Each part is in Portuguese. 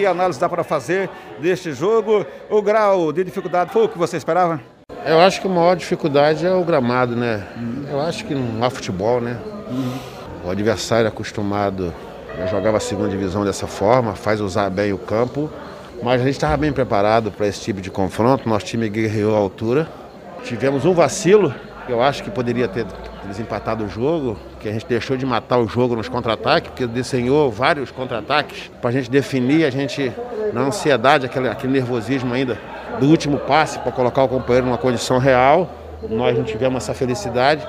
Que análise dá para fazer deste jogo? O grau de dificuldade foi o que você esperava? Eu acho que a maior dificuldade é o gramado, né? Eu acho que não há futebol, né? O adversário é acostumado, já jogava a segunda divisão dessa forma, faz usar bem o campo, mas a gente estava bem preparado para esse tipo de confronto. Nosso time guerreou a altura. Tivemos um vacilo, eu acho que poderia ter desempatado o jogo, que a gente deixou de matar o jogo nos contra-ataques, porque desenhou vários contra-ataques para a gente definir, a gente, na ansiedade, aquele, aquele nervosismo ainda do último passe para colocar o companheiro numa condição real. Nós não tivemos essa felicidade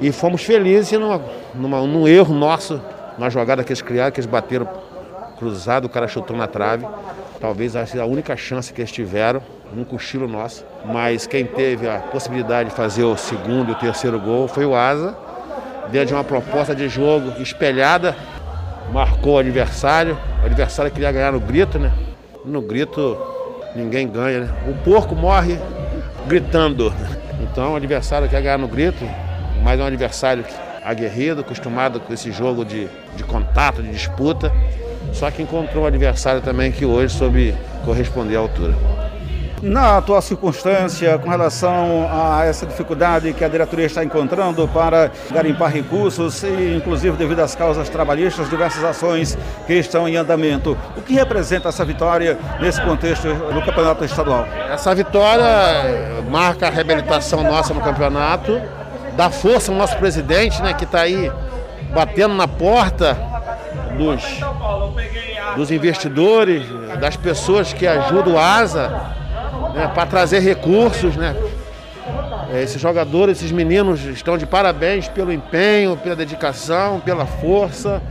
e fomos felizes numa, numa, num erro nosso, na jogada que eles criaram, que eles bateram cruzado, o cara chutou na trave. Talvez a única chance que eles tiveram, num cochilo nosso. Mas quem teve a possibilidade de fazer o segundo e o terceiro gol foi o Asa. Dentro de uma proposta de jogo espelhada, marcou o adversário. O adversário queria ganhar no grito, né? No grito ninguém ganha, né? O porco morre gritando. Então o adversário quer ganhar no grito, mas é um adversário aguerrido, acostumado com esse jogo de, de contato, de disputa. Só que encontrou um adversário também que hoje soube corresponder à altura. Na atual circunstância, com relação a essa dificuldade que a diretoria está encontrando para garimpar recursos e, inclusive, devido às causas trabalhistas, diversas ações que estão em andamento, o que representa essa vitória nesse contexto do campeonato estadual? Essa vitória marca a reabilitação nossa no campeonato, dá força ao nosso presidente, né, que está aí batendo na porta dos, dos investidores, das pessoas que ajudam o ASA né, para trazer recursos. Né? Esses jogadores, esses meninos estão de parabéns pelo empenho, pela dedicação, pela força,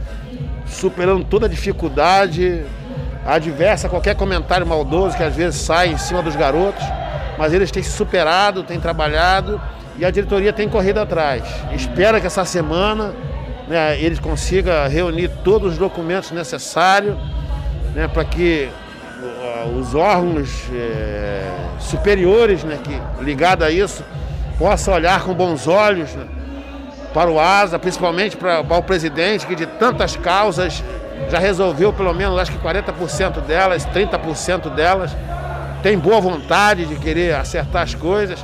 superando toda a dificuldade adversa, qualquer comentário maldoso que às vezes sai em cima dos garotos, mas eles têm se superado, têm trabalhado e a diretoria tem corrido atrás. Espera que essa semana né, eles consigam reunir todos os documentos necessários né, para que uh, os órgãos é, superiores né, que ligados a isso possam olhar com bons olhos né, para o ASA, principalmente para, para o presidente, que de tantas causas já resolveu pelo menos acho que 40% delas, 30% delas, tem boa vontade de querer acertar as coisas.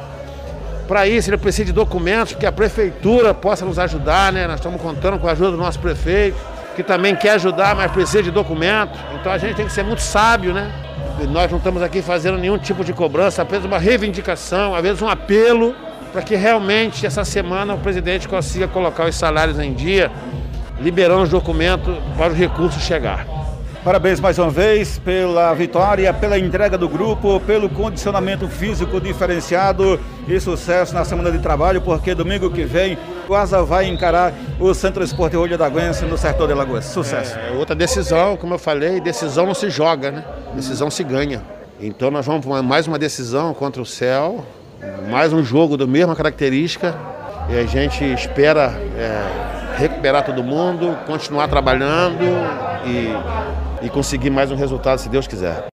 Para isso, ele precisa de documentos que a prefeitura possa nos ajudar, né? Nós estamos contando com a ajuda do nosso prefeito, que também quer ajudar, mas precisa de documentos. Então a gente tem que ser muito sábio, né? E nós não estamos aqui fazendo nenhum tipo de cobrança, apenas uma reivindicação, às vezes um apelo, para que realmente essa semana o presidente consiga colocar os salários em dia, liberando os documentos para os recursos chegar. Parabéns mais uma vez pela vitória, pela entrega do grupo, pelo condicionamento físico diferenciado e sucesso na semana de trabalho, porque domingo que vem o Asa vai encarar o Centro Esportivo Olho da Guense no Sertão de Lagoas. Sucesso. É, outra decisão, como eu falei, decisão não se joga, né? Decisão se ganha. Então nós vamos mais uma decisão contra o Céu, mais um jogo da mesma característica e a gente espera é, recuperar todo mundo, continuar trabalhando e e conseguir mais um resultado, se Deus quiser.